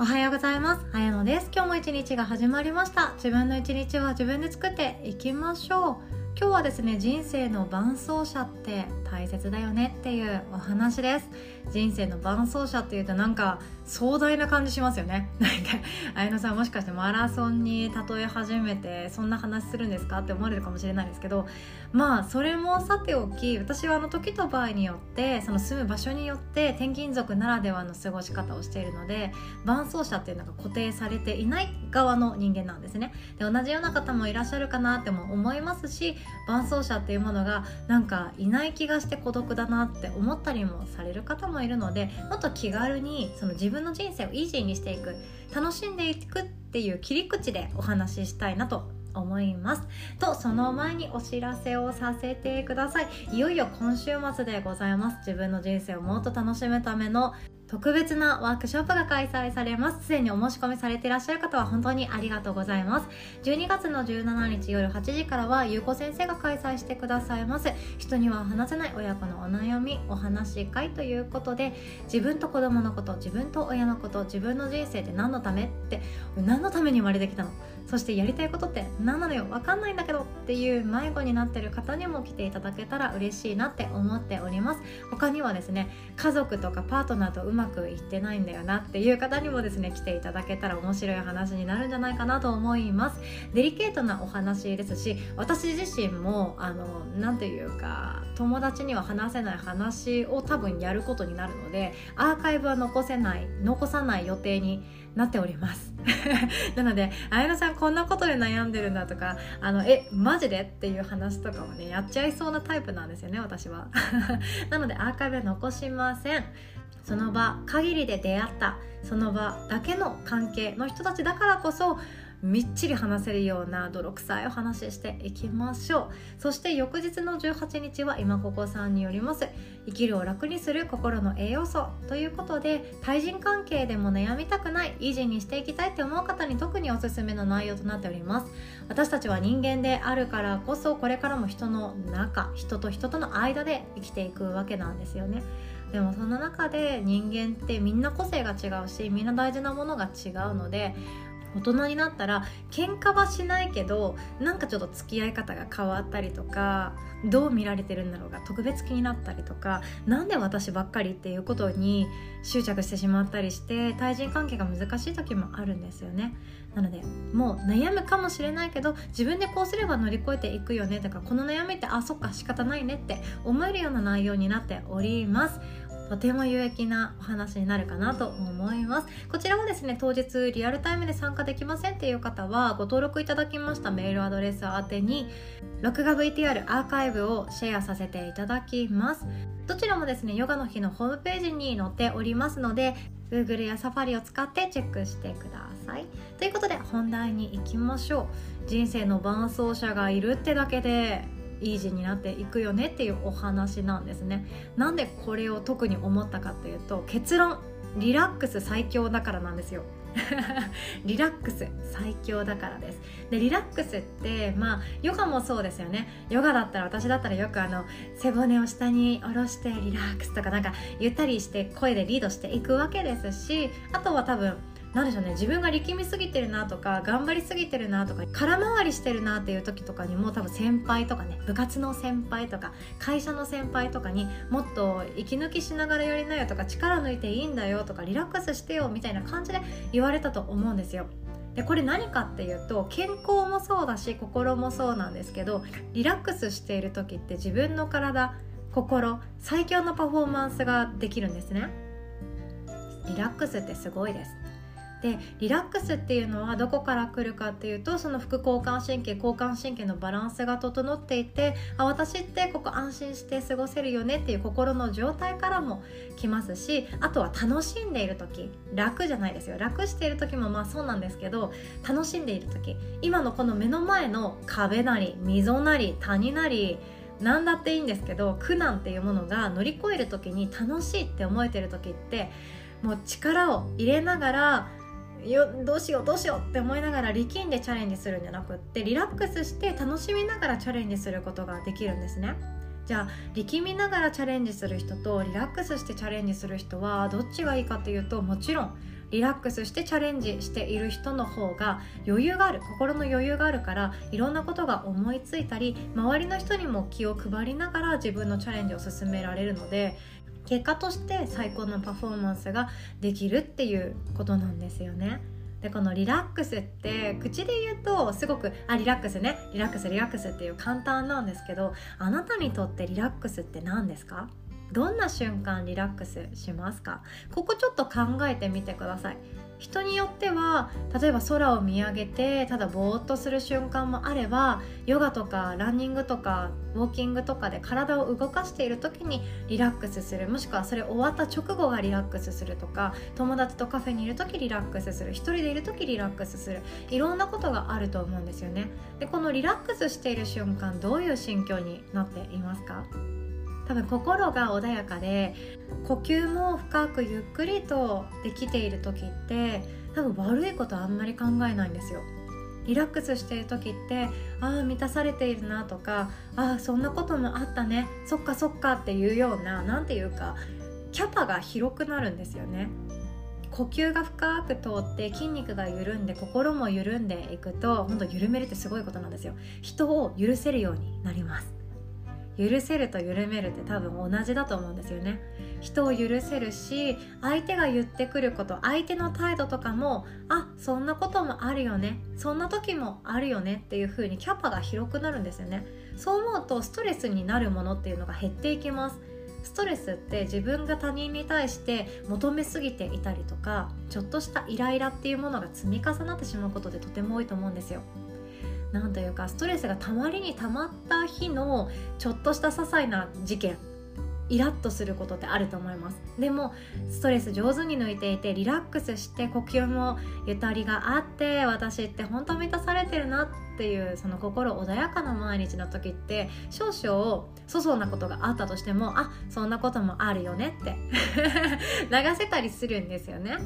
おはようございます。あやのです。今日も一日が始まりました。自分の一日は自分で作っていきましょう。今日はですね人生の伴走者って大切だよねっていうお話です人生の伴走者っていうとなんか壮大な感じしますよね。なんか綾野さんもしかしてマラソンに例え始めてそんな話するんですかって思われるかもしれないですけどまあそれもさておき私はあの時と場合によってその住む場所によって転勤族ならではの過ごし方をしているので伴走者っていうのが固定されていない側の人間なんですね。で同じような方もいらっしゃるかなっても思いますし伴走者っていうものがなんかいない気がして孤独だなって思ったりもされる方ももいるのでもっと気軽にその自分の人生をイージーにしていく楽しんでいくっていう切り口でお話ししたいなと思います。とその前にお知らせをさせてください。いよいよ今週末でございます。自分の人生をもっと楽しむための特別なワークショップが開催されます。すでにお申し込みされていらっしゃる方は本当にありがとうございます。12月の17日夜8時からはゆうこ先生が開催してくださいます。人には話せない親子のお悩みお話し会ということで自分と子供のこと自分と親のこと自分の人生って何のためって何のために生まれてきたの？そしてやりたいことって何なのよ？分かんないんだけどっていう迷子になってる方にも来ていただけたら嬉しいなって思っております。他にはですね家族とかパートナーとうままくいってないんだよなっていう方にもですね来ていただけたら面白い話になるんじゃないかなと思います。デリケートなお話ですし私自身もあの何ていうか友達には話せない話を多分やることになるのでアーカイブは残せない残さない予定になっております。なので綾乃さんこんなことで悩んでるんだとかあのえマジでっていう話とかもねやっちゃいそうなタイプなんですよね私は。なのでアーカイブは残しません。その場限りで出会った。その場だけの関係の人たちだからこそみっちり話せるような泥臭いお話ししていきましょう。そして翌日の18日は今ここさんによります。生きるを楽にする心の栄養素。ということで対人関係でも悩みたくない。維持にしていきたいって思う方に特におすすめの内容となっております。私たちは人間であるからこそこれからも人の中人と人との間で生きていくわけなんですよね。でもその中で人間ってみんな個性が違うしみんな大事なものが違うので大人になったら喧嘩はしないけどなんかちょっと付き合い方が変わったりとかどう見られてるんだろうが特別気になったりとか何で私ばっかりっていうことに執着してしまったりして対人関係が難しい時もあるんですよね。なのでもう悩むかもしれないけど自分でこうすれば乗り越えていくよねとかこの悩みってあそっか仕方ないねって思えるような内容になっております。とても有益なお話になるかなと思います。こちらはですね当日リアルタイムで参加できませんっていう方はご登録いただきましたメールアドレス宛てに録画 VTR アーカイブをシェアさせていただきます。どちらもですねヨガの日のホームページに載っておりますので Google や Safari を使ってチェックしてください。ということで本題に行きましょう。人生の伴走者がいるってだけで。イージーになっていくよねっていうお話なんですね。なんでこれを特に思ったかっていうと結論リラックス最強だからなんですよ。リラックス最強だからです。でリラックスってまあヨガもそうですよね。ヨガだったら私だったらよくあの背骨を下に下ろしてリラックスとかなんかゆったりして声でリードしていくわけですしあとは多分何でしょうね自分が力みすぎてるなとか頑張りすぎてるなとか空回りしてるなっていう時とかにも多分先輩とかね部活の先輩とか会社の先輩とかにもっと息抜きしながらやりなよとか力抜いていいんだよとかリラックスしてよみたいな感じで言われたと思うんですよ。でこれ何かっていうと健康もそうだし心もそうなんですけどリラックスしている時って自分の体心最強のパフォーマンスができるんですねリラックスってすごいですでリラックスっていうのはどこから来るかっていうとその副交感神経交感神経のバランスが整っていてあ私ってここ安心して過ごせるよねっていう心の状態からも来ますしあとは楽しんでいる時楽じゃないですよ。楽している時もまあそうなんですけど楽しんでいる時。今のこの目の前の壁なり溝なり谷なり何だっていいんですけど苦難っていうものが乗り越える時に楽しいって思えてる時ってもう力を入れながらよどうしようどうしようって思いながら力んでチャレンジするんじゃなくってリラックスして楽しみながらチャレンジすることができるんですね。じゃあ力みながらチャレンジする人とリラックスしてチャレンジする人はどっちがいいかというともちろんリラックスしてチャレンジしている人の方が余裕がある心の余裕があるからいろんなことが思いついたり周りの人にも気を配りながら自分のチャレンジを進められるので結果として最高のパフォーマンスができるっていうことなんですよね。でこのリラックスって口で言うとすごくあリラックスね。リラックスリラックスっていう簡単なんですけどあなたにとってリラックスって何ですか？どんな瞬間リラックスしますか？ここちょっと考えてみてください。人によっては例えば空を見上げてただぼーっとする瞬間もあればヨガとかランニングとかウォーキングとかで体を動かしている時にリラックスする。もしくはそれ終わった直後がリラックスするとか友達とカフェにいる時リラックスする。一人でいる時リラックスする。いろんなことがあると思うんですよね。でこのリラックスしている瞬間どういう心境になっていますか？多分心が穏やかで呼吸も深くゆっくりとできている時って多分悪いことあんまり考えないんですよ。リラックスしている時ってああ満たされているなとかああそんなこともあったねそっかそっかっていうような何て言うかキャパが広くなるんですよね。呼吸が深く通って筋肉が緩んで心も緩んでいくと本当緩めるってすごいことなんですよ。人を許せるようになります。許せると緩めるって多分同じだと思うんですよね。人を許せるし相手が言ってくること相手の態度とかもあそんなこともあるよね。そんな時もあるよね。っていう風にキャパが広くなるんですよね。そう思うとストレスになるものっていうのが減っていきます。ストレスって自分が他人に対して求めすぎていたりとかちょっとしたイライラっていうものが積み重なってしまうことでとても多いと思うんですよ。なんというかストレスがたまりにたまった日のちょっとした些細な事件イラッとすることってあると思います。でもストレス上手に抜いていてリラックスして呼吸もゆとりがあって私って本当満たされてるなっていうその心穏やかな毎日の時って少々粗相なことがあったとしてもあそんなこともあるよねって 流せたりするんですよね。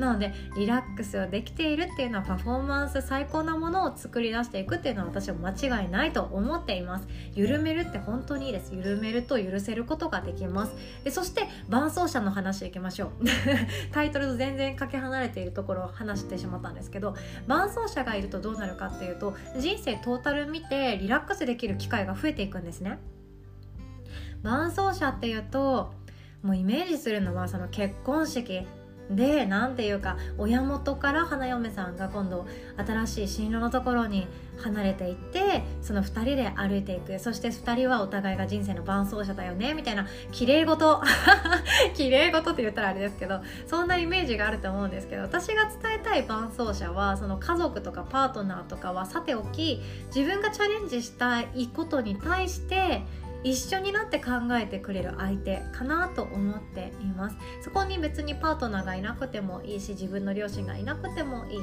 なのでリラックスをできているっていうのはパフォーマンス最高なものを作り出していくっていうのは私は間違いないと思っています。緩めるって本当にいいです。緩めると許せることができます。でそして伴走者の話いきましょう。タイトルと全然かけ離れているところを話してしまったんですけど伴走者がいるとどうなるかっていうと人生トータル見てリラックスできる機会が増えていくんですね。伴走者っていうともうイメージするのはその結婚式。で何ていうか親元から花嫁さんが今度新しい新郎のところに離れていってその2人で歩いていく。そして2人はお互いが人生の伴走者だよねみたいな 綺麗事。綺麗事って言ったらあれですけどそんなイメージがあると思うんですけど私が伝えたい伴走者はその家族とかパートナーとかはさておき自分がチャレンジしたいことに対して一緒になって考えてくれる相手かなと思っています。そこに別にパートナーがいなくてもいいし自分の両親がいなくてもいい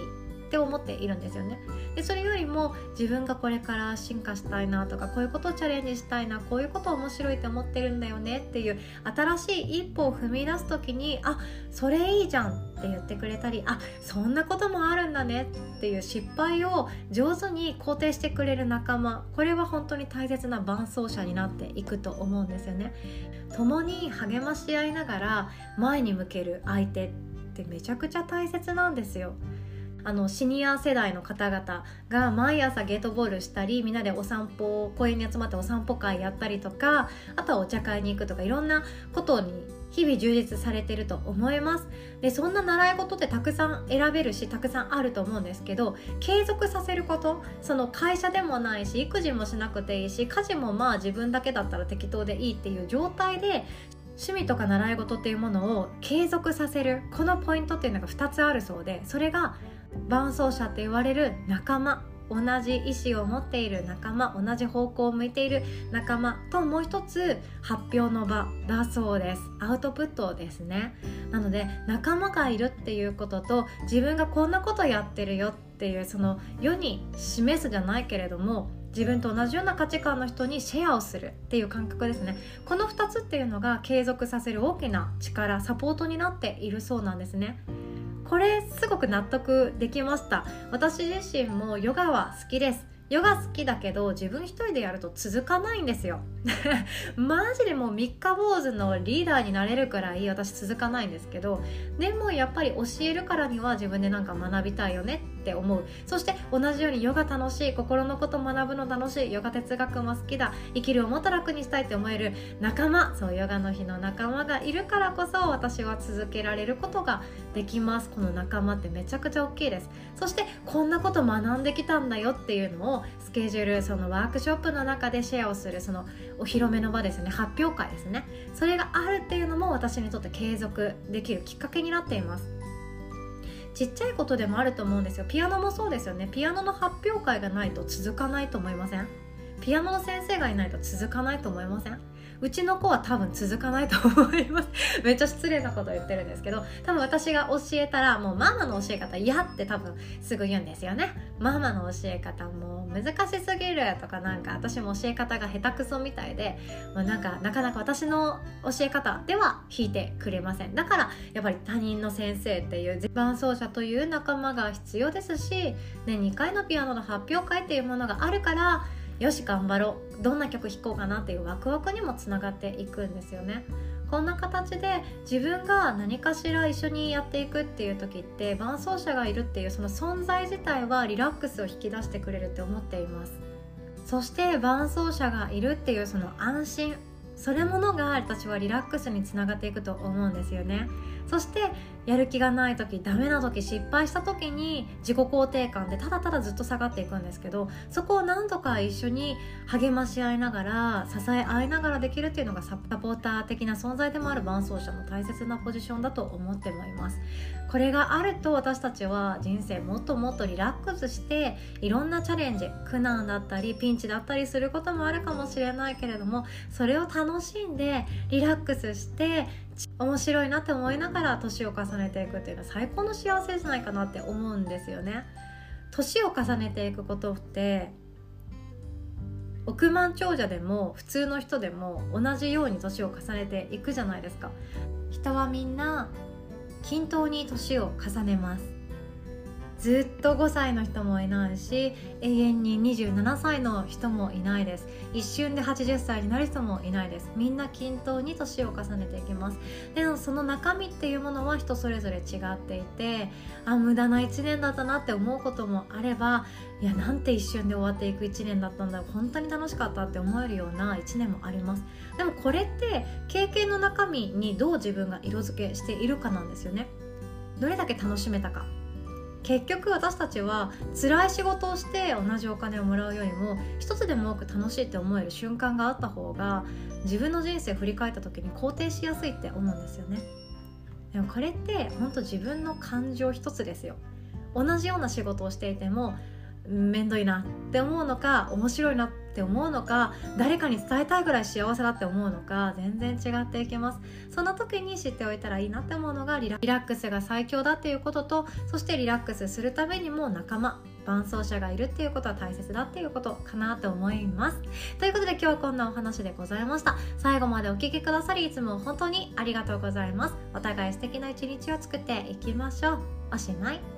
って思っているんですよね。でそれよりも自分がこれから進化したいなとかこういうことをチャレンジしたいなこういうこと面白いって思ってるんだよねっていう新しい一歩を踏み出す時にあそれいいじゃんって言ってくれたりあそんなこともあるんだねっていう失敗を上手に肯定してくれる仲間これは本当に大切な伴走者になっていくと思うんですよね。共に励まし合いながら前に向ける相手ってめちゃくちゃ大切なんですよ。あのシニア世代の方々が毎朝ゲートボールしたりみんなでお散歩公園に集まってお散歩会やったりとかあとはお茶会に行くとかいろんなことに日々充実されてると思います。でそんな習い事ってたくさん選べるしたくさんあると思うんですけど継続させることその会社でもないし育児もしなくていいし家事もまあ自分だけだったら適当でいいっていう状態で趣味とか習い事っていうものを継続させるこのポイントっていうのが2つあるそうでそれが伴走者って言われる仲間同じ意思を持っている仲間同じ方向を向いている仲間ともう一つ発表の場だそうです。アウトプットですね。なので仲間がいるっていうことと自分がこんなことやってるよっていうその世に示すじゃないけれども自分と同じような価値観の人にシェアをするっていう感覚ですね。この2つっていうのが継続させる大きな力サポートになっているそうなんですね。これすごく納得できました。私自身もヨガは好きです。ヨガ好きだけど自分一人でやると続かないんですよ。マジでもう三日坊主のリーダーになれるくらい私続かないんですけどでもやっぱり教えるからには自分でなんか学びたいよねって思う。そして同じようにヨガ楽しい心のこと学ぶの楽しいヨガ哲学も好きだ。生きるをもっと楽にしたいって思える仲間そうヨガの日の仲間がいるからこそ私は続けられることができます。この仲間ってめちゃくちゃ大きいです。そしてこんなこと学んできたんだよっていうのをスケジュールそのワークショップの中でシェアをするそのお披露目の場ですね。発表会ですね。それがあるっていうのも私にとって継続できるきっかけになっています。ちっちゃいことでもあると思うんですよ。ピアノもそうですよね。ピアノの発表会がないと続かないと思いません？ピアノの先生がいないと続かないと思いません？うちの子は多分続かないと思います。めっちゃ失礼なこと言ってるんですけど多分私が教えたらもうママの教え方嫌って多分すぐ言うんですよね。ママの教え方もう難しすぎるとかなんか私も教え方が下手くそみたいでもうなんかなかなか私の教え方では弾いてくれません。だからやっぱり他人の先生っていう伴奏者という仲間が必要ですし年2回のピアノの発表会っていうものがあるからよし頑張ろう。どんな曲弾こうかなっていうワクワクにもつながっていくんですよね。こんな形で自分が何かしら一緒にやっていくっていう時って伴奏者がいるっていうその存在自体はリラックスを引き出してくれるって思っています。そして伴奏者がいるっていうその安心それものが私はリラックスにつながっていくと思うんですよね。そしてやる気がない時ダメな時失敗した時に自己肯定感でただただずっと下がっていくんですけどそこを何とか一緒に励まし合いながら支え合いながらできるっていうのがサポーター的な存在でもある伴走者の大切なポジションだと思ってもいます。これがあると私たちは人生もっともっとリラックスしていろんなチャレンジ苦難だったりピンチだったりすることもあるかもしれないけれどもそれを楽しんでリラックスして面白いなって思いながら年を重ね重ねていくっていうのは最高の幸せじゃないかなって思うんですよね。年を重ねていくことって億万長者でも普通の人でも同じように年を重ねていくじゃないですか人はみんな均等に年を重ねますずっと5歳の人もいないし永遠に27歳の人もいないです。一瞬で80歳になる人もいないです。みんな均等に年を重ねていきます。でもその中身っていうものは人それぞれ違っていてあ無駄な1年だったなって思うこともあればいやなんて一瞬で終わっていく1年だったんだ。本当に楽しかったって思えるような1年もあります。でもこれって経験の中身にどう自分が色付けしているかなんですよね。どれだけ楽しめたか。結局私たちは辛い仕事をして同じお金をもらうよりも一つでも多く楽しいって思える瞬間があった方が自分の人生を振り返った時に肯定しやすいって思うんですよね。でもこれって本当自分の感情一つですよ。同じような仕事をしていても面倒いなって思うのか面白いなってって思うのか誰かに伝えたいぐらい幸せだって思うのか全然違っていきます。その時に知っておいたらいいなって思うのがリラックスが最強だっていうこととそしてリラックスするためにも仲間伴走者がいるっていうことは大切だっていうことかなと思います。ということで今日はこんなお話でございました。最後までお聴きくださりいつも本当にありがとうございます。お互い素敵な一日を作っていきましょう。おしまい。